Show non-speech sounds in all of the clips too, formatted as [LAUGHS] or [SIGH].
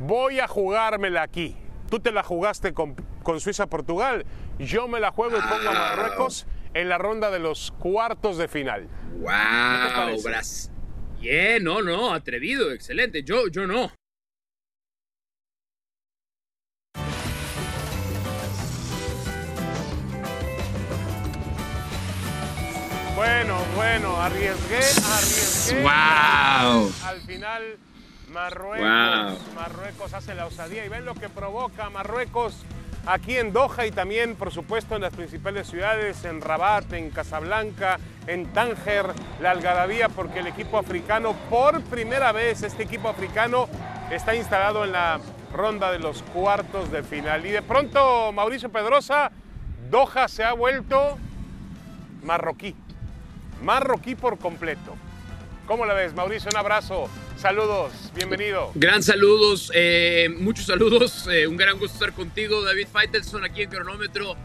voy a jugármela aquí. Tú te la jugaste con, con Suiza-Portugal, yo me la juego y pongo a Marruecos en la ronda de los cuartos de final. ¡Wow! Brasil. Bien, no, no, atrevido, excelente. Yo, yo no. Bueno, bueno, arriesgué, arriesgué. ¡Wow! Al final, Marruecos, Marruecos hace la osadía y ven lo que provoca Marruecos aquí en Doha y también, por supuesto, en las principales ciudades, en Rabat, en Casablanca, en Tánger, la Algarabía, porque el equipo africano, por primera vez, este equipo africano está instalado en la ronda de los cuartos de final. Y de pronto, Mauricio Pedrosa, Doha se ha vuelto marroquí marroquí por completo. ¿Cómo la ves, Mauricio? Un abrazo. Saludos, bienvenido. Gran saludos, eh, muchos saludos. [LAUGHS] Eh, un gran gusto estar contigo, David Faitelson, aquí en Cronómetro.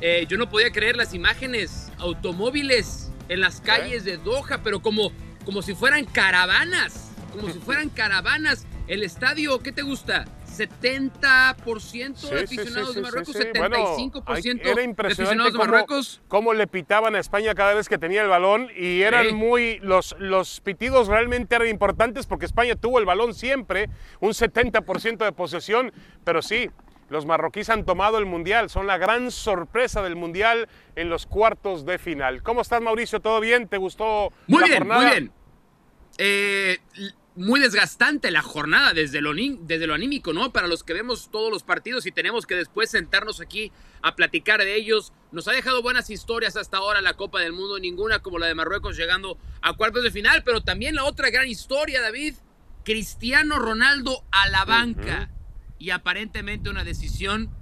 Eh, yo no podía creer las imágenes, automóviles en las calles de Doha, pero como, como si fueran caravanas, como si fueran [LAUGHS] caravanas. El estadio, ¿qué te gusta? 70% de aficionados de Marruecos, 75% era impresionante de Marruecos. Cómo, le pitaban a España cada vez que tenía el balón y eran muy. Los, los pitidos realmente eran importantes porque España tuvo el balón siempre, un 70% de posesión, pero sí. Los marroquíes han tomado el Mundial, son la gran sorpresa del Mundial en los cuartos de final. ¿Cómo estás, Mauricio? ¿Todo bien? ¿Te gustó muy la bien, jornada? Muy bien, eh, muy desgastante la jornada desde lo, desde lo anímico, ¿no? Para los que vemos todos los partidos y tenemos que después sentarnos aquí a platicar de ellos. Nos ha dejado buenas historias hasta ahora la Copa del Mundo, ninguna como la de Marruecos llegando a cuartos de final, pero también la otra gran historia, David, Cristiano Ronaldo a la banca. Y aparentemente una decisión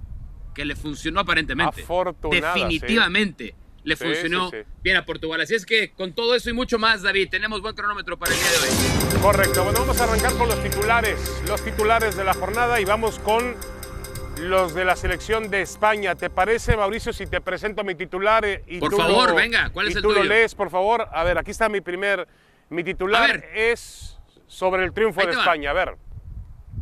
que le funcionó aparentemente. Definitivamente le funcionó bien a Portugal. Así es que con todo eso y mucho más, David, tenemos buen cronómetro para el día de hoy. Correcto. Bueno, vamos a arrancar con los titulares, los titulares de la jornada y vamos con los de la selección de España. ¿Te parece, Mauricio, si te presento mi titular eh, y por tú favor, lo, venga, ¿cuál es el tú tuyo? lo lees, por favor? A ver, aquí está mi primer, mi titular es sobre el triunfo de España. A ver.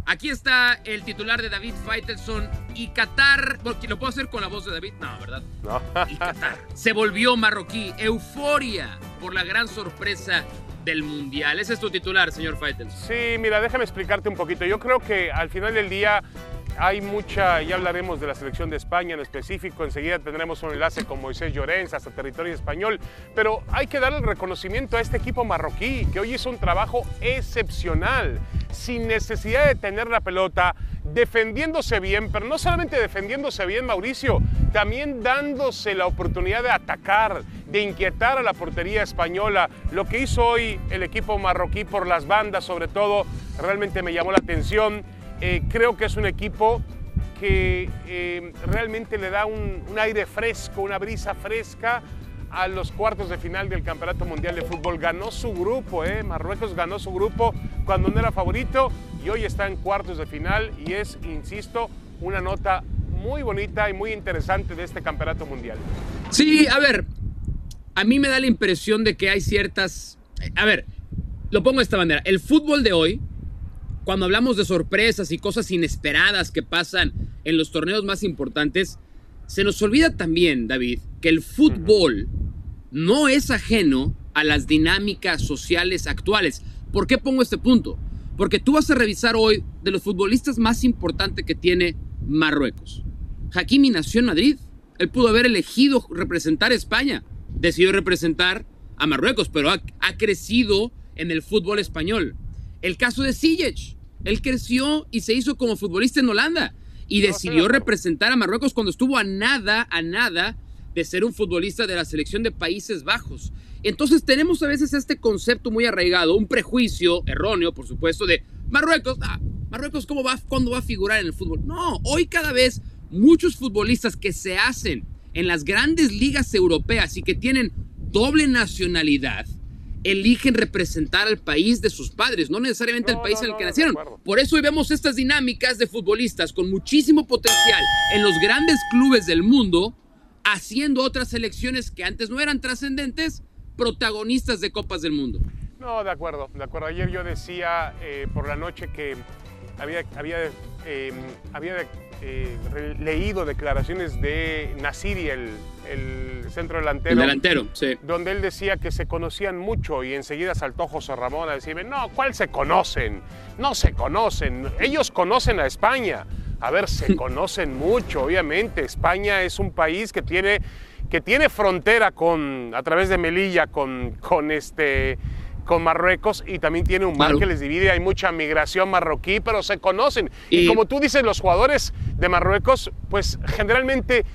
Aquí está el titular de David Faitelson y Qatar, porque lo puedo hacer con la voz de David, no, ¿verdad? No. Y Qatar se volvió marroquí, euforia por la gran sorpresa del Mundial. Ese es tu titular, señor Faitelson. Sí, mira, déjame explicarte un poquito. Yo creo que al final del día hay mucha, ya hablaremos de la selección de España en específico, enseguida tendremos un enlace con Moisés Llorens hasta territorio español, pero hay que darle el reconocimiento a este equipo marroquí, que hoy hizo un trabajo excepcional, sin necesidad de tener la pelota, defendiéndose bien, pero no solamente defendiéndose bien, Mauricio, también dándose la oportunidad de atacar, de inquietar a la portería española. Lo que hizo hoy el equipo marroquí por las bandas, sobre todo, realmente me llamó la atención. Eh, creo que es un equipo que eh, realmente le da un, un, aire fresco, una brisa fresca a los cuartos de final del Campeonato Mundial de Fútbol. Ganó su grupo, eh. Marruecos ganó su grupo cuando no era favorito y hoy está en cuartos de final y es, insisto, una nota muy bonita y muy interesante de este Campeonato Mundial. Sí, a ver, a mí me da la impresión de que hay ciertas... A ver, lo pongo de esta manera. El fútbol de hoy cuando hablamos de sorpresas y cosas inesperadas que pasan en los torneos más importantes, se nos olvida también, David, que el fútbol no es ajeno a las dinámicas sociales actuales. ¿Por qué pongo este punto? Porque tú vas a revisar hoy de los futbolistas más importantes que tiene Marruecos. Hakimi nació en Madrid. Él pudo haber elegido representar a España. Decidió representar a Marruecos, pero ha, ha crecido en el fútbol español. El caso de Ziyech. Él creció y se hizo como futbolista en Holanda y decidió representar a Marruecos cuando estuvo a nada, a nada de ser un futbolista de la selección de Países Bajos. Entonces tenemos a veces este concepto muy arraigado, un prejuicio erróneo, por supuesto, de Marruecos, ah, Marruecos, ¿cómo va, cuándo va a figurar en el fútbol? No, hoy cada vez muchos futbolistas que se hacen en las grandes ligas europeas y que tienen doble nacionalidad, eligen representar al país de sus padres, no necesariamente no, el país no, en el no, que nacieron. Por eso hoy vemos estas dinámicas de futbolistas con muchísimo potencial en los grandes clubes del mundo, haciendo otras selecciones que antes no eran trascendentes, protagonistas de Copas del Mundo. No, de acuerdo, de acuerdo. Ayer yo decía eh, por la noche que había, había, eh, había eh, leído declaraciones de Nasiri, el, el centro delantero. El delantero, sí. Donde él decía que se conocían mucho y enseguida saltó José Ramón a decirme, no, ¿cuál se conocen? No se conocen. Ellos conocen a España. A ver, se [LAUGHS] conocen mucho, obviamente. España es un país que tiene, que tiene frontera con, a través de Melilla con, con este con Marruecos y también tiene un mar que les divide, hay mucha migración marroquí, pero se conocen. Y, como tú dices, los jugadores de Marruecos, pues generalmente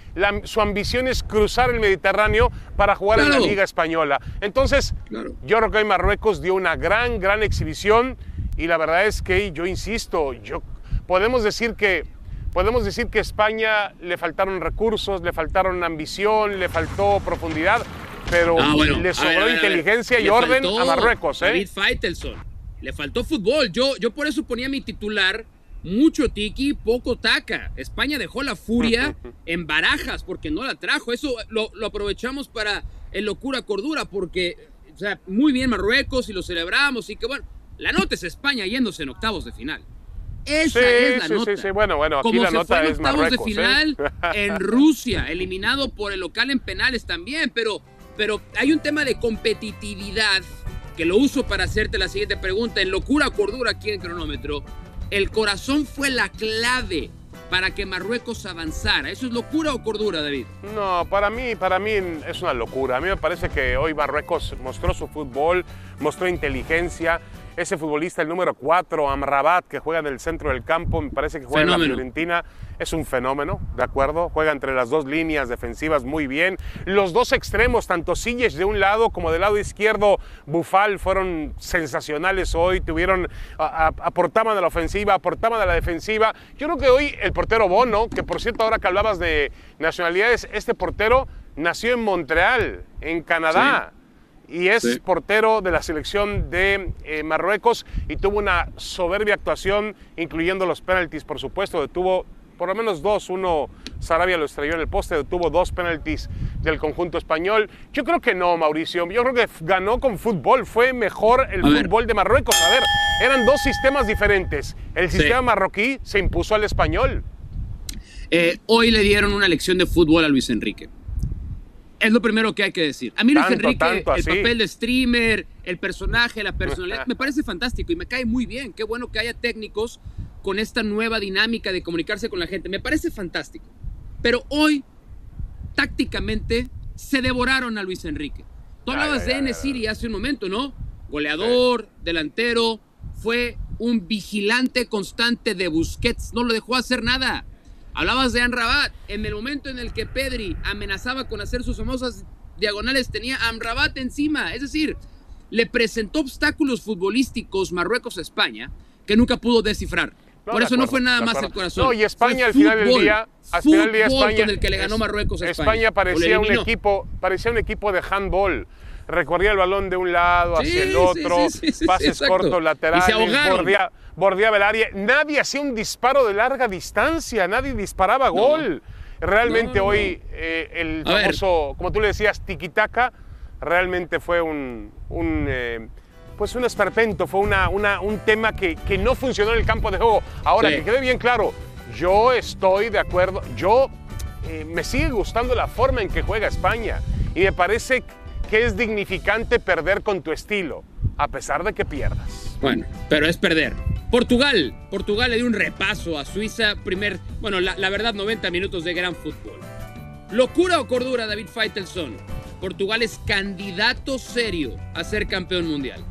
su ambición es cruzar el Mediterráneo para jugar en la Liga Española. Entonces, yo creo que hoy Marruecos dio una gran, gran exhibición y la verdad es que yo insisto, yo, podemos decir que podemos decir que a España le faltaron recursos, le faltaron ambición, le faltó profundidad, pero ah, le sobró inteligencia y orden a Marruecos. ¿eh? David Feitelson. Le faltó fútbol. Yo, yo por eso ponía mi titular mucho tiki, poco taca. España dejó la furia [LAUGHS] en barajas porque no la trajo. Eso lo, aprovechamos para en locura cordura porque, o sea, muy bien Marruecos y lo celebramos y que bueno, la nota es España yéndose en octavos de final. Esa es la nota. Sí, sí, bueno, bueno, aquí Como la se nota fue en es octavos de ¿eh? final [LAUGHS] en Rusia, eliminado por el local en penales también, pero pero hay un tema de competitividad que lo uso para hacerte la siguiente pregunta. En locura o cordura aquí en cronómetro, el corazón fue la clave para que Marruecos avanzara. ¿Eso es locura o cordura, David? No, para mí, para mí es una locura. A mí me parece que hoy Marruecos mostró su fútbol, mostró inteligencia, ese futbolista, el número 4, Amrabat, que juega en el centro del campo, me parece que juega en la Fiorentina, es un fenómeno, ¿de acuerdo? Juega entre las dos líneas defensivas muy bien. Los dos extremos, tanto Silles de un lado como del lado izquierdo, Bufal, fueron sensacionales hoy, tuvieron, aportaban a la ofensiva, aportaban a la defensiva. Yo creo que hoy el portero Bono, que por cierto ahora que hablabas de nacionalidades, este portero nació en Montreal, en Canadá y es portero de la selección de eh, Marruecos y tuvo una soberbia actuación, incluyendo los penaltis, por supuesto, detuvo por lo menos dos, uno Sarabia lo estrelló en el poste, detuvo dos penaltis del conjunto español. Yo creo que no, Mauricio, yo creo que ganó con fútbol, fue mejor el fútbol de Marruecos. A ver, eran dos sistemas diferentes. El sistema marroquí se impuso al español. Eh, hoy le dieron una lección de fútbol a Luis Enrique. Es lo primero que hay que decir. A mí Luis Enrique, el papel de streamer, el personaje, la personalidad, [LAUGHS] me parece fantástico y me cae muy bien. Qué bueno que haya técnicos con esta nueva dinámica de comunicarse con la gente. Me parece fantástico. Pero hoy, tácticamente, se devoraron a Luis Enrique. Tú hablabas de N. hace un momento, ¿no? Goleador, delantero, fue un vigilante constante de Busquets, no lo dejó hacer nada. Hablabas de Amrabat. En el momento en el que Pedri amenazaba con hacer sus famosas diagonales, tenía Amrabat encima. Es decir, le presentó obstáculos futbolísticos Marruecos-España que nunca pudo descifrar. Por eso no fue nada más el corazón. No, y España al final del día, al final del día España, con el que le ganó Marruecos a España. España parecía un equipo, parecía un equipo de handball. Recorría el balón de un lado hacia el otro, pases cortos laterales, bordea, bordeaba el área. Nadie hacía un disparo de larga distancia, nadie disparaba gol. Realmente hoy eh, el famoso, como tú le decías, tiquitaca, realmente fue un, un eh, pues un esperpento, fue una, una, un tema que, que, no funcionó en el campo de juego. Ahora, que quede bien claro, yo estoy de acuerdo, yo eh, me sigue gustando la forma en que juega España y me parece que es dignificante perder con tu estilo, a pesar de que pierdas. Bueno, pero es perder. Portugal, Portugal le dio un repaso a Suiza, primer, bueno, la, verdad 90 minutos de gran fútbol. ¿Locura o cordura, David Feitelson? Portugal es candidato serio a ser campeón mundial.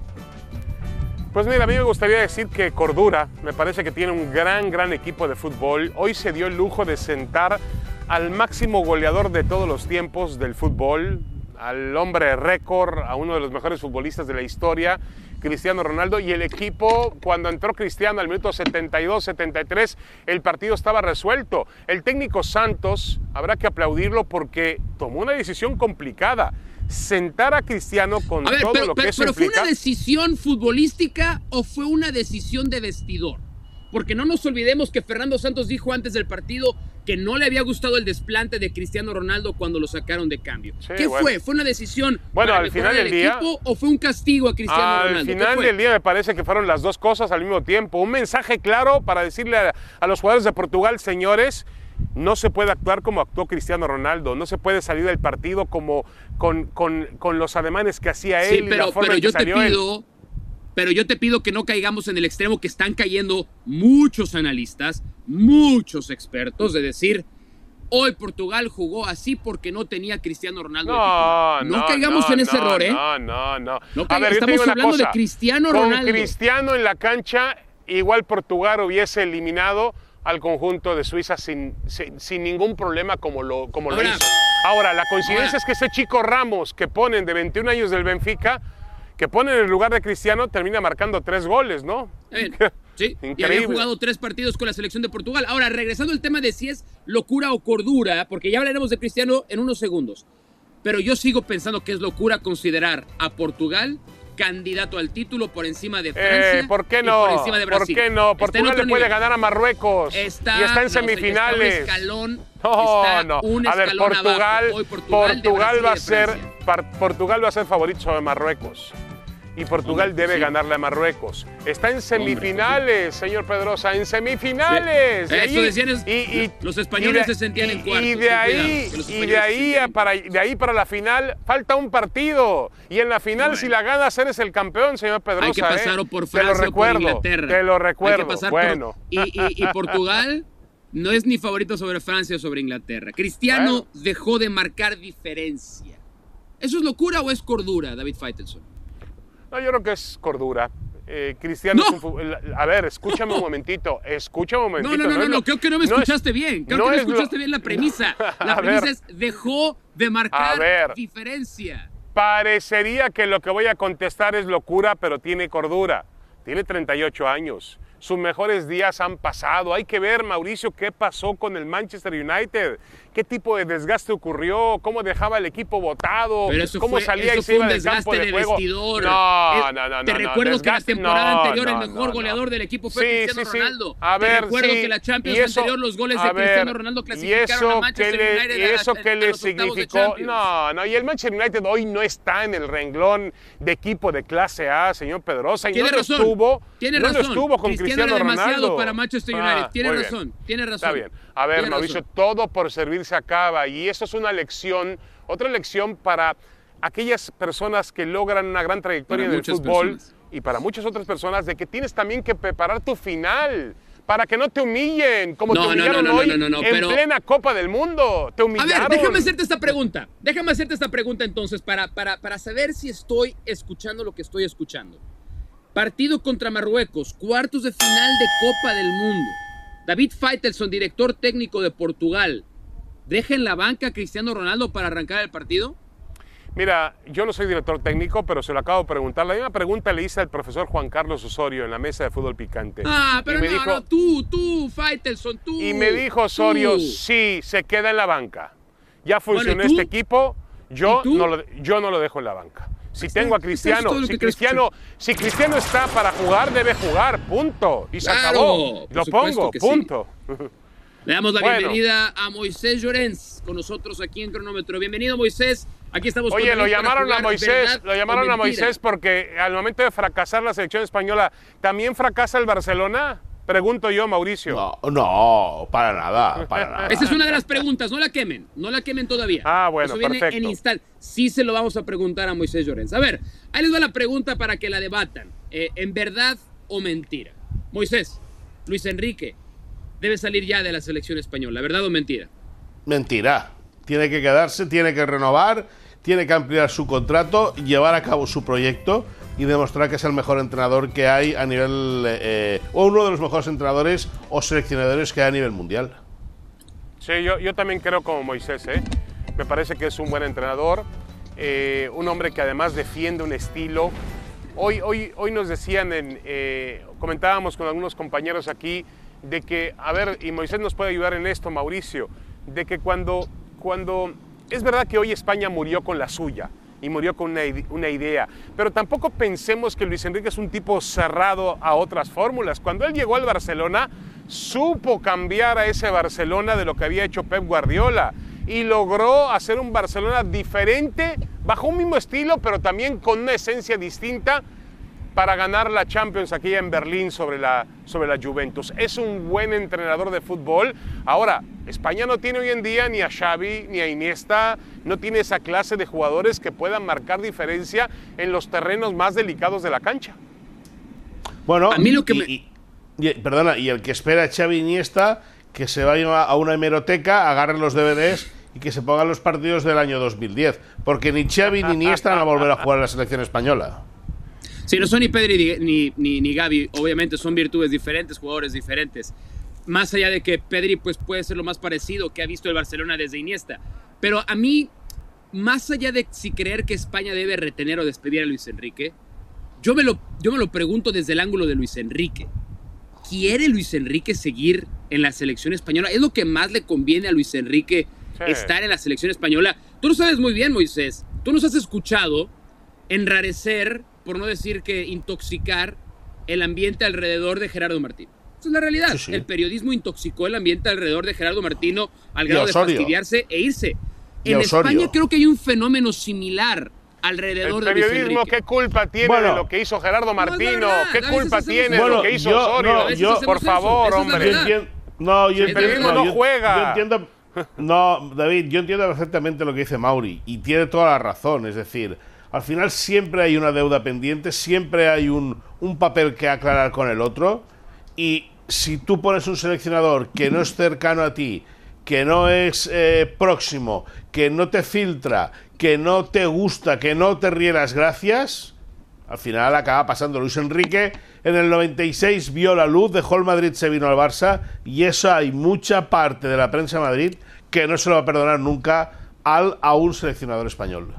Pues mira, a mí me gustaría decir que Cordura me parece que tiene un gran, gran equipo de fútbol. Hoy se dio el lujo de sentar al máximo goleador de todos los tiempos del fútbol, al hombre récord, a uno de los mejores futbolistas de la historia, Cristiano Ronaldo, y el equipo, cuando entró Cristiano al minuto 72-73, el partido estaba resuelto. El técnico Santos, habrá que aplaudirlo porque tomó una decisión complicada. Sentar a Cristiano con todo lo que eso pero ¿Fue una decisión futbolística o fue una decisión de vestidor? Porque no nos olvidemos que Fernando Santos dijo antes del partido que no le había gustado el desplante de Cristiano Ronaldo cuando lo sacaron de cambio. Sí, ¿Qué bueno. fue? ¿Fue una decisión Bueno, para al final el del día- equipo o fue un castigo a Cristiano Al Ronaldo? ¿Qué final del día me parece que fueron las dos cosas al mismo tiempo. Un mensaje claro para decirle a, a los jugadores de Portugal, señores, no se puede actuar como actuó Cristiano Ronaldo, no se puede salir del partido como con, con- con los ademanes que hacía él Sí, y la pero, forma pero en que yo te él. Pero yo te pido que no caigamos en el extremo que están cayendo muchos analistas, muchos expertos, de decir, hoy Portugal jugó así porque no tenía a Cristiano Ronaldo. No, titular". no, caigamos no, en ese no, error, ¿eh? No, no, no. No A ver, estamos hablando de. Cristiano Con Ronaldo. Cristiano en la cancha, igual Portugal hubiese eliminado al conjunto de Suiza sin, sin, sin ningún problema como lo, como lo hizo. Ahora, la coincidencia ahora- es que ese chico Ramos que ponen de 21 años del Benfica, que ponen en el lugar de Cristiano, termina marcando tres goles, ¿no? Bien, [LAUGHS] Sí, y había Increíble. jugado tres partidos con la selección de Portugal. Ahora, regresando al tema de si es locura o cordura, porque ya hablaremos de Cristiano en unos segundos. Pero yo sigo pensando que es locura considerar a Portugal candidato al título por encima de Francia. Eh, ¿Por qué no? por encima de Brasil. ¿Por qué no? Portugal le puede nivel. ganar a Marruecos Está, y está en no, semifinales. Está un escalón, [LAUGHS] No, está no. un a ver, Portugal, Portugal, de va a de ser Portugal va a ser favorito sobre Marruecos. Y Portugal debe sí. ganarle a Marruecos. Está en semifinales, señor Pedrosa, en semifinales. Sí. Y Eso ahí- decían es- y- y- los españoles y de- se sentían en y- cuartos, Y ten de ahí, y de ahí, a para, de ahí para la final falta un partido. Y en la final, Bueno. si la ganas, eres el campeón, señor Pedrosa. Hay que pasar ¿eh? o por Te lo Francia o por Inglaterra. Te lo Hay recuerdo. que pasar por- bueno. y, y- y Portugal no es ni favorito sobre Francia o sobre Inglaterra. Cristiano Bueno. dejó de marcar diferencia. ¿Eso es locura o es cordura, David Faitelson? No, yo creo que es cordura. Eh, Cristiano No. es un fu- A ver, escúchame un momentito. Escúchame un No, momentito. no, no, no, no, lo- creo que no me es- escuchaste bien. Creo no que no lo- escuchaste bien la premisa. [LAUGHS] La A premisa ver. es dejó de A marcar ver. diferencia. Parecería que lo que voy a contestar es locura, pero tiene cordura. Tiene 38 años. Sus mejores días han pasado. Hay que ver, Mauricio, qué pasó con el Manchester United. ¿Qué tipo de desgaste ocurrió? ¿Cómo dejaba el equipo botado? ¿Cómo fue, salía y se iba un del campo desgaste de de juego? vestidor. No, Eh, no, no, Te no, recuerdo no, que la temporada anterior el mejor goleador del equipo fue Sí, Cristiano sí, sí. Ronaldo. A Te ver, recuerdo sí. que la Champions eso- anterior los goles de Cristiano Ronaldo clasificaron a Manchester que le, United y eso a le significó. No, no, y el Manchester United hoy no está en el renglón de equipo de clase A, señor Pedrosa. Y Tiene no lo razón. estuvo, Tiene no lo razón. estuvo con Cristiano Cristiano, era demasiado Ronaldo. para Manchester United. Ah, Tiene muy bien. razón, tiene razón. Está bien. A ver, Mauricio, todo por servir se acaba. Y eso es una lección, otra lección para aquellas personas que logran una gran trayectoria Para en el fútbol personas. y para muchas otras personas de que tienes también que preparar tu final. Para que no te humillen, como No, te no, no, humillaron no, no, hoy no, no, no, en pero- plena Copa del Mundo. Te A ver, déjame hacerte esta pregunta. Déjame hacerte esta pregunta entonces para, para, para saber si estoy escuchando lo que estoy escuchando. Partido contra Marruecos, cuartos de final de Copa del Mundo. David Faitelson, director técnico de Portugal, ¿deja en la banca a Cristiano Ronaldo para arrancar el partido? Mira, yo no soy director técnico, pero se lo acabo de preguntar. La misma pregunta le hice al profesor Juan Carlos Osorio en la mesa de fútbol picante. Ah, pero y me no, dijo, no, tú, tú, Faitelson, tú. Y me dijo Osorio, tú. sí, se queda en la banca. Ya Bueno, ¿y funcionó este equipo, yo no, lo, yo no lo dejo en la banca. Si tengo a Cristiano, si Cristiano, si Cristiano está para jugar, debe jugar, punto. Y se Claro, acabó. Lo pongo, sí. punto. [LAUGHS] Le damos la Bueno. bienvenida a Moisés Llorens con nosotros aquí en Cronómetro. Bienvenido, Moisés. Aquí estamos Oye, lo llamaron a Moisés, lo llamaron a. Moisés porque al momento de fracasar la selección española, ¿también fracasa el Barcelona? Pregunto yo, Mauricio. No, no, para nada, para [LAUGHS] nada. Esa es una de las preguntas, no la quemen, no la quemen todavía. Ah, bueno, Eso viene perfecto. en instante. Sí se lo vamos a preguntar a Moisés Llorens. A ver, ahí les va la pregunta para que la debatan. Eh, ¿En verdad o mentira? Moisés, Luis Enrique, debe salir ya de la selección española, ¿verdad o mentira? Mentira. Tiene que quedarse, tiene que renovar, tiene que ampliar su contrato, llevar a cabo su proyecto y demostrar que es el mejor entrenador que hay a nivel. eh, o uno de los mejores entrenadores o seleccionadores que hay a nivel mundial. Sí, yo, yo también creo como Moisés, ¿eh? Me parece que es un buen entrenador, eh, un hombre que además defiende un estilo. Hoy, hoy, hoy nos decían, en, eh, comentábamos con algunos compañeros aquí, de que, a ver, y Moisés nos puede ayudar en esto, Mauricio, de que cuando, cuando es verdad que hoy España murió con la suya, y murió con una, idea. Pero tampoco pensemos que Luis Enrique es un tipo cerrado a otras fórmulas. Cuando él llegó al Barcelona, supo cambiar a ese Barcelona de lo que había hecho Pep Guardiola y logró hacer un Barcelona diferente, bajo un mismo estilo, pero también con una esencia distinta para ganar la Champions aquí en Berlín sobre la, sobre la Juventus. Es un buen entrenador de fútbol. Ahora, España no tiene hoy en día ni a Xavi ni a Iniesta, no tiene esa clase de jugadores que puedan marcar diferencia en los terrenos más delicados de la cancha. Bueno, a mí lo que y, perdona, y el que espera a Xavi Iniesta que se vaya a una hemeroteca, agarren los DVDs y que se pongan los partidos del año 2010, porque ni Xavi ni Iniesta van a volver a jugar en la selección española. Sí, no son ni Pedri ni, ni, ni, Gaby, obviamente son virtudes diferentes, jugadores diferentes. Más allá de que Pedri pues, puede ser lo más parecido que ha visto el Barcelona desde Iniesta. Pero a mí, más allá de si creer que España debe retener o despedir a Luis Enrique, yo me lo, yo me lo pregunto desde el ángulo de Luis Enrique. ¿Quiere Luis Enrique seguir en la selección española? ¿Es lo que más le conviene a Luis Enrique estar en la selección española? Tú lo sabes muy bien, Moisés. Tú nos has escuchado enrarecer por no decir que intoxicar el ambiente alrededor de Gerardo Martino. Esa es la realidad. El periodismo intoxicó el ambiente alrededor de Gerardo Martino al grado de fastidiarse e irse. En España creo que hay un fenómeno similar alrededor el periodismo, ¿qué culpa tiene de lo que hizo Gerardo Martino? ¿Qué culpa tiene de lo que hizo Osorio? por favor, hombre. no, yo el periodismo no, juega. Yo entiendo, no, David, yo entiendo perfectamente lo que dice Mauri y tiene toda la razón. Es decir, al final siempre hay una deuda pendiente, siempre hay un, papel que aclarar con el otro. Y si tú pones un seleccionador que no es cercano a ti, que no es eh, próximo, que no te filtra, que no te gusta, que no te ríe las gracias, al final acaba pasando. Luis Enrique en el 96 vio la luz, dejó el Madrid, se vino al Barça y eso hay mucha parte de la prensa de Madrid que no se lo va a perdonar nunca al, a un seleccionador español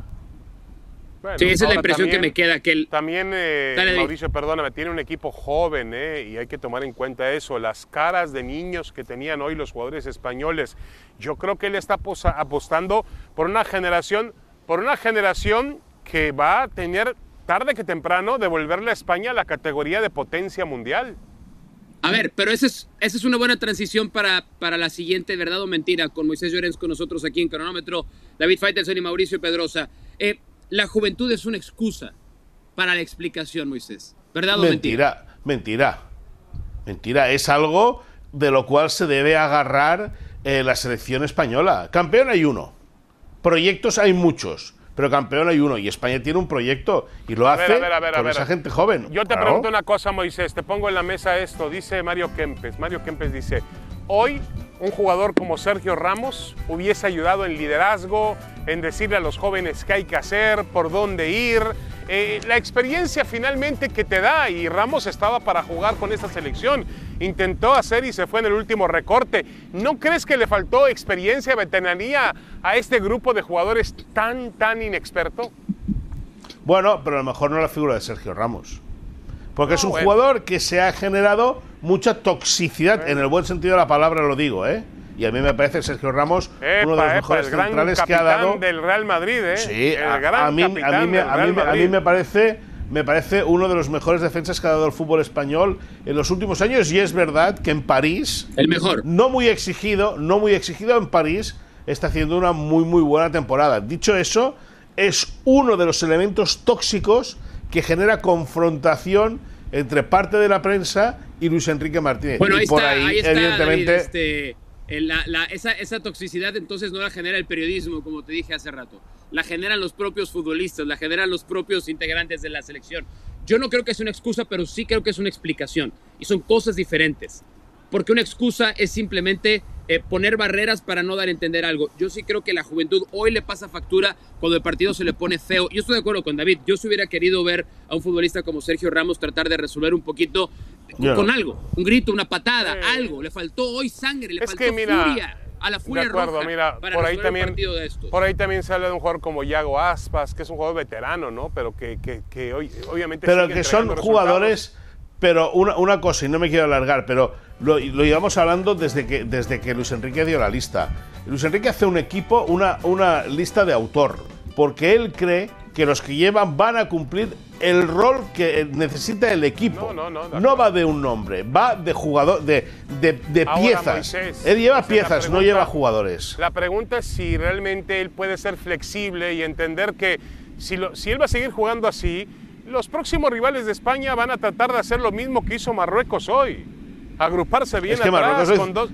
sí, esa es la impresión que me queda. Que También, eh, Mauricio, perdóname, tiene un equipo joven eh, y hay que tomar en cuenta eso. Las caras de niños que tenían hoy los jugadores españoles. Yo creo que él está apostando por una generación, por una generación que va a tener tarde que temprano devolverle a España la categoría de potencia mundial. A ver, pero esa es, esa es una buena transición para, para la siguiente verdad o mentira con Moisés Llorens con nosotros aquí en Cronómetro, David Faitelson y Mauricio Pedrosa. Eh, la juventud es una excusa para la explicación, Moisés. ¿Verdad o mentira? Mentira, mentira. Es algo de lo cual se debe agarrar eh, la selección española. Campeón hay uno. Proyectos hay muchos. Pero campeón hay uno y España tiene un proyecto y lo hace con esa gente joven. Yo te pregunto una cosa, Moisés, te pongo en la mesa esto, dice Mario Kempes. Mario Kempes dice, hoy un jugador como Sergio Ramos hubiese ayudado en liderazgo, en decirle a los jóvenes qué hay que hacer, por dónde ir, eh, la experiencia finalmente que te da y Ramos estaba para jugar con esta selección, intentó hacer y se fue en el último recorte. ¿No crees que le faltó experiencia, veteranía a este grupo de jugadores tan, tan inexperto? Bueno, pero a lo mejor no la figura de Sergio Ramos. Porque es un jugador que se ha generado mucha toxicidad, en el buen sentido de la palabra lo digo, ¿eh? Y a mí me parece Sergio Ramos uno de los mejores centrales que ha dado. del Real Madrid, ¿eh? Sí, a, mí, me, parece me parece uno de los mejores defensas que ha dado el fútbol español en los últimos años y es verdad que en París el mejor no muy exigido no muy exigido en París está haciendo una muy muy buena temporada dicho eso es uno de los elementos tóxicos que genera confrontación entre parte de la prensa y Luis Enrique Martínez. Bueno, ahí y por está, ahí, está, evidentemente. este, esa, esa, toxicidad entonces no la genera el periodismo, como te dije hace rato. La generan los propios futbolistas, la generan los propios integrantes de la selección. Yo no creo que es una excusa, pero sí creo que es una explicación. Y son cosas diferentes porque una excusa es simplemente eh, poner barreras para no dar a entender algo. Yo sí creo que la juventud hoy le pasa factura cuando el partido se le pone feo. Yo estoy de acuerdo con David. Yo se hubiera querido ver a un futbolista como Sergio Ramos tratar de resolver un poquito con, algo, un grito, una patada, algo. Le faltó hoy sangre, le faltó furia a la furia de acuerdo, mira, por ahí también por ahí también se habla de un jugador como Yago Aspas que es un jugador veterano no pero que, que, hoy, obviamente pero que son jugadores pero una, una, cosa, y no me quiero alargar, pero lo, lo íbamos hablando desde que, desde que Luis Enrique dio la lista. Luis Enrique hace un equipo, una, una lista de autor, porque él cree que los que llevan van a cumplir el rol que necesita el equipo. No, no, no, No va de un nombre, va de jugador, de, de, de Ahora, piezas. Moisés, Él lleva Moisés, piezas, no lleva jugadores. La pregunta es si realmente él puede ser flexible y entender que si, lo- si él va a seguir jugando así, los próximos rivales de España van a tratar de hacer lo mismo que hizo Marruecos hoy. Agruparse bien Es que atrás Marruecos con dos...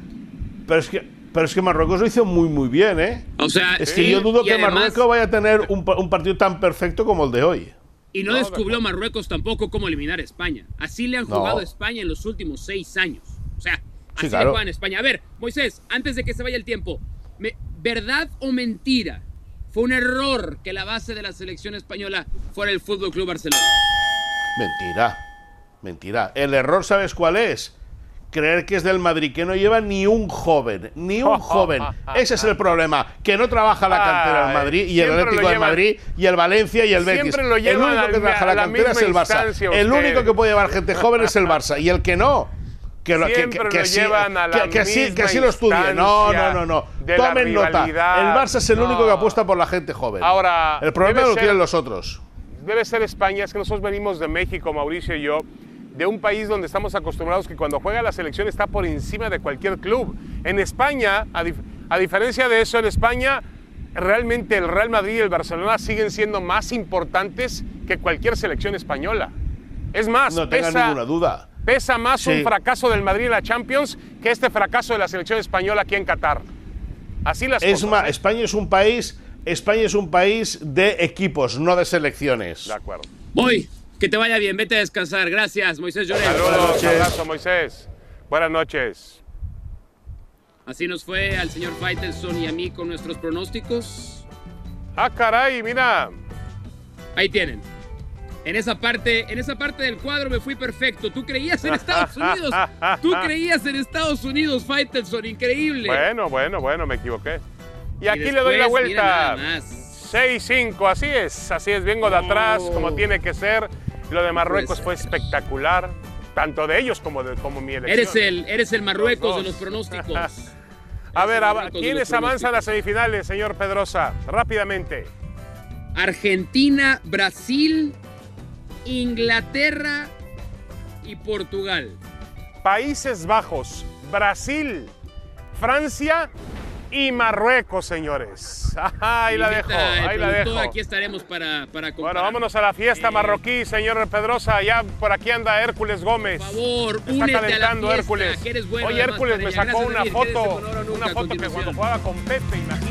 Pero es que, pero es que Marruecos lo hizo muy, muy bien, ¿eh? O sea, Es que sí, yo dudo que además- Marruecos vaya a tener un, pa- un partido tan perfecto como el de hoy. Y no, No, de descubrió. Marruecos tampoco cómo eliminar a España. Así le han No. jugado a España en los últimos seis años. O sea, así claro. le juegan a España. A ver, Moisés, antes de que se vaya el tiempo, me- ¿verdad o mentira? Fue un error que la base de la selección española fuera el Fútbol Club Barcelona. Mentira. Mentira. El error, ¿sabes cuál es? Creer que es del Madrid, que no lleva ni un joven, ni un [LAUGHS] joven. Ese es el problema, que no trabaja la cantera del Madrid y el Atlético de Madrid y el Valencia y el Betis. Siempre lo el único que trabaja la la cantera es el Barça. instancia El único que puede llevar gente joven es el Barça y el que no. Que, lo- que, que, que lo llevan a la que, que sí, que misma sí lo estudie. No, no, no, no. Tomen nota. El. Barça es el único No. que apuesta por la gente joven. Ahora, el problema lo ser- tienen los otros. debe ser España, es que nosotros venimos de México, Mauricio y yo, de un país donde estamos acostumbrados que cuando juega la selección está por encima de cualquier club. En España, a, dif- a diferencia de eso, en España realmente el Real Madrid y el Barcelona siguen siendo más importantes que cualquier selección española. Es más, No tengan pesa, ninguna duda. pesa más Sí. un fracaso del Madrid en la Champions que este fracaso de la selección española aquí en Qatar. Así las Es cosas. más, ¿eh? España es un país, España es un país de equipos, no de selecciones. De acuerdo. Voy, que te vaya bien, vete a descansar. Gracias, Moisés. Buenas Saludos, abrazo Moisés. Buenas noches. Así nos fue al señor Faitelson y a mí con nuestros pronósticos. Ah, caray, mira. Ahí tienen. En esa parte, en esa parte del cuadro me fui perfecto. Tú creías en Estados Unidos. Tú [LAUGHS] creías en Estados Unidos, Faitelson, increíble. Bueno, bueno, bueno, me equivoqué. Y Y aquí le doy la vuelta. nada más. 6-5, así es, así es, vengo de atrás, Oh. como tiene que ser. Lo de Marruecos fue Pues- espectacular, tanto de ellos como de como mi elección. Eres el, eres el Marruecos Los de los pronósticos. [LAUGHS] A ver, ¿quiénes avanzan a las semifinales, señor Pedrosa? Rápidamente. Argentina, Brasil, Inglaterra y Portugal. Países Bajos, Brasil, Francia y Marruecos, señores. Ajá, ahí la dejo, ahí la dejo. Aquí estaremos para, para. Bueno, vámonos a la fiesta Eh, marroquí, señor Pedrosa. Ya por aquí anda Hércules Gómez. Por favor, Está únete a la calentando fiesta, Hércules. que eres bueno, Oye, además, Hércules me sacó una foto, una foto que cuando jugaba con Pepe, imagínate.